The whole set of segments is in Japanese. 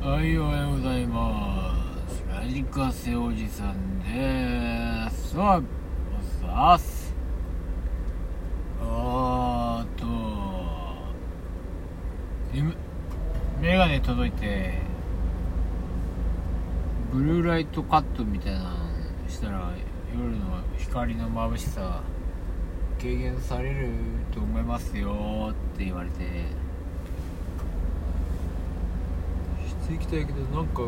はい、おはようございます。ラジカセおじさんです。さあ、おっさす。あーと、メガネ届いて、ブルーライトカットみたいなのしたら、夜の光の眩しさ、軽減されると思いますよって言われて、ていきたいけどなんか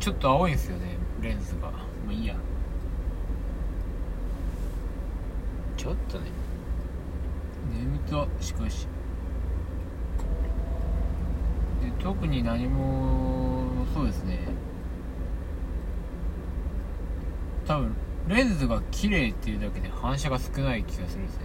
ちょっと青いんですよねレンズが。まあいいや。ちょっとね。眠た。しかし。で特に何もそうですね。多分レンズが綺麗っていうだけで反射が少ない気がするんですね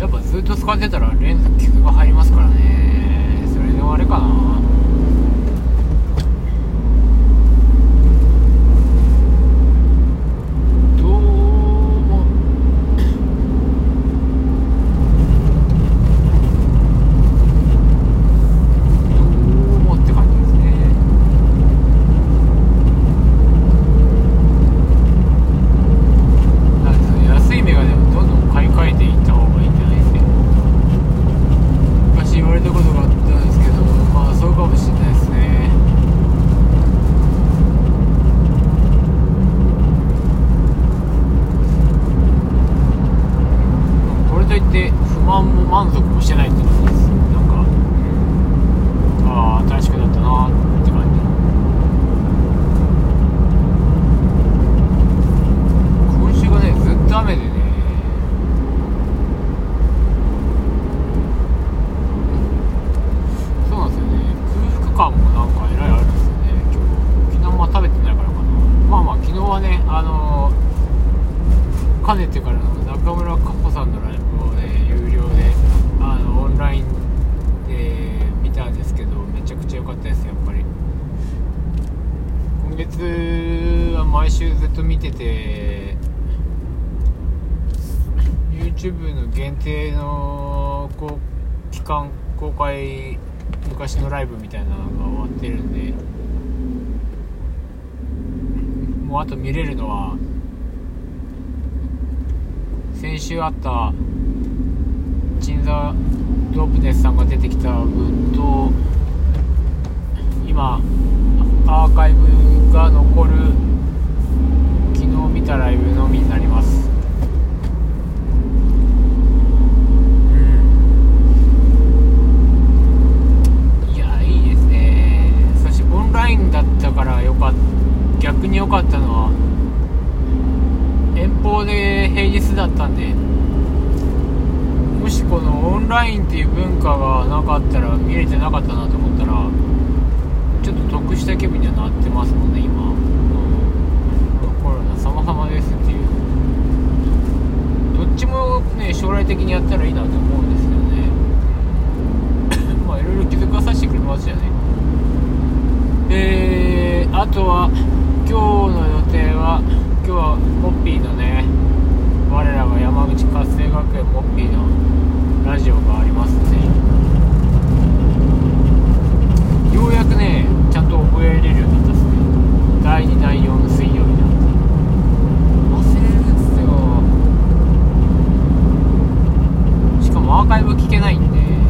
やっぱずっと使ってたらレンズ傷が入りますからね。それで終わりかなどうもどうもって感じですねなんですかね安いメガネをどんどん買い替えていった方がいいんじゃないですか昔言われたことがあったんですけどまあそうかもしれないですねて不満も満足もしてないってことですなんかああ新しくなったなって感じ。今週がねずっと雨でねそうなんですよね。空腹感もなんかえらいあるんですよね。今日昨日も食べてないからかな。まあまあ昨日はねあのかねてからの中村佳穂さんのライブをねは毎週ずっと見てて YouTube の限定のこう期間公開昔のライブみたいなのが終わってるんでもうあと見れるのは先週あった鎮座ドープネスさんが出てきた分と今アーカイブが残る。昨日見たライブのみになります。うん。いやいいですね。そしてオンラインだったからよかった。逆に良かったのは遠方で平日だったんでもしこのオンラインっていう文化がなかったら見れてなかったなと思ったらちょっと得した気分にはなってますもんね今、うん、コロナ様々ですっていう。どっちもね将来的にやったらいいなと思うんですけどね。まあいろいろ気づかさせてくれますよね。えー、あとは今日の予定は今日はモッピーのね我らが山口活性学園モッピーのラジオがありますんでようやくねちゃんと覚えれるようになったっすね第2第4水曜日なんて忘れるんですよしかもアーカイブ聞けないんで。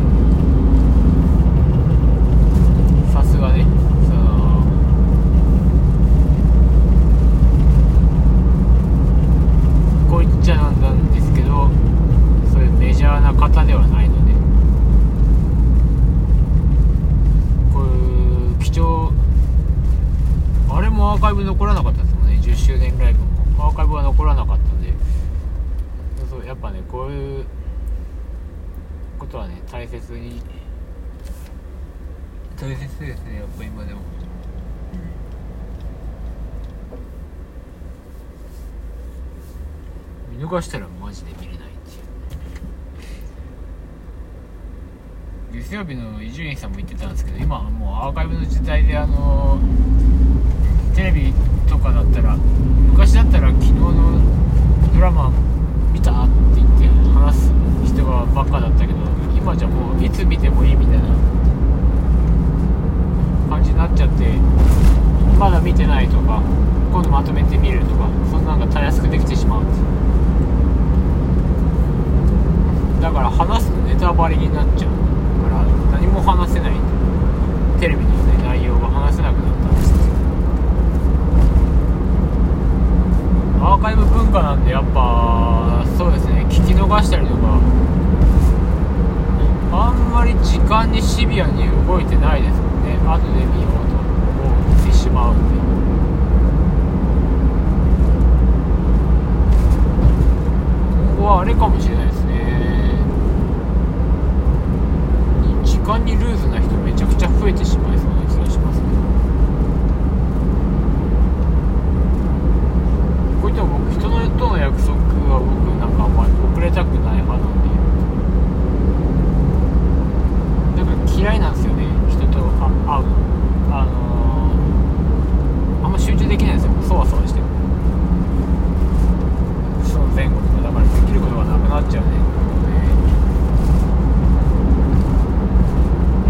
ことはね大切に大切ですねやっぱ今でも。見逃したらマジで見れないっていう月曜日の伊集院さんも言ってたんですけど今はもうアーカイブの時代であのテレビとかだったら昔だったら昨日のドラマ見たって言って話す人がばっかだったけど今じゃもういつ見てもいいみたいな感じになっちゃってまだ見てないとか今度まとめて見るとかそんなんがたやすくできてしまうんです。だから話すとネタバレになっちゃうから何も話せない。テレビの、ね、内容が話せなくなったんです。アーカイブ文化なんでやっぱそうですね。逃したりとか。あんまり時間にシビアに動いてないですもんね。後で見ようと思ってしまうんでここはあれかもしれないですね。時間にルーズな人めちゃくちゃ増えてしまいそうな気がしますねこういった僕人のとの約束は僕なんかあんまり遅れたくない派なんでなんか嫌いなんですよね人とあ会うのあのー、あんま集中できないんですよそわそわしてその前後とかだからできることがなくなっちゃうね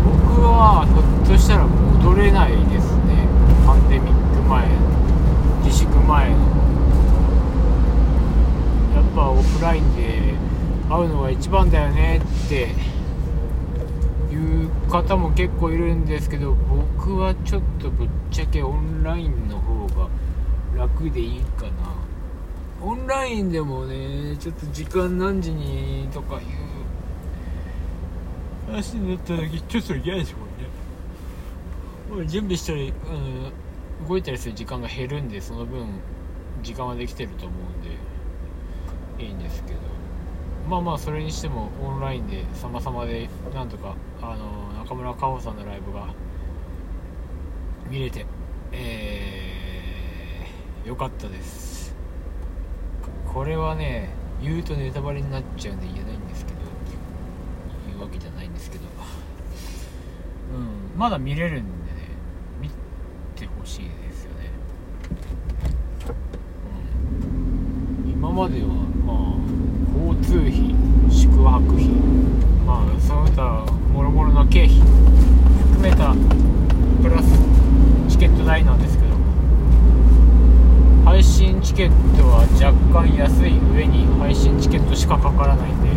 僕はひょっとしたら戻れないですねパンデミック前自粛前のやっぱオフラインで会うのが一番だよねっていう方も結構いるんですけど僕はちょっとぶっちゃけオンラインの方が楽でいいかな。オンラインでもねちょっと時間何時にとかいう話になった時ちょっと嫌ですもんね。準備したり、うん、動いたりする時間が減るんでその分時間はできてると思うんでいいんですけど。まあまあそれにしてもオンラインで様々でなんとかあの中村佳穂さんのライブが見れてえー、よかったです。これはね言うとネタバレになっちゃうんで言えないんですけど言うわけじゃないんですけど。うんまだ見れるんでね見てほしいですよね、うん、今までは宿泊費まあその他もろもろの経費。含めたプラスチケット代なんですけど。配信チケットは若干安い上に配信チケットしかかからないんで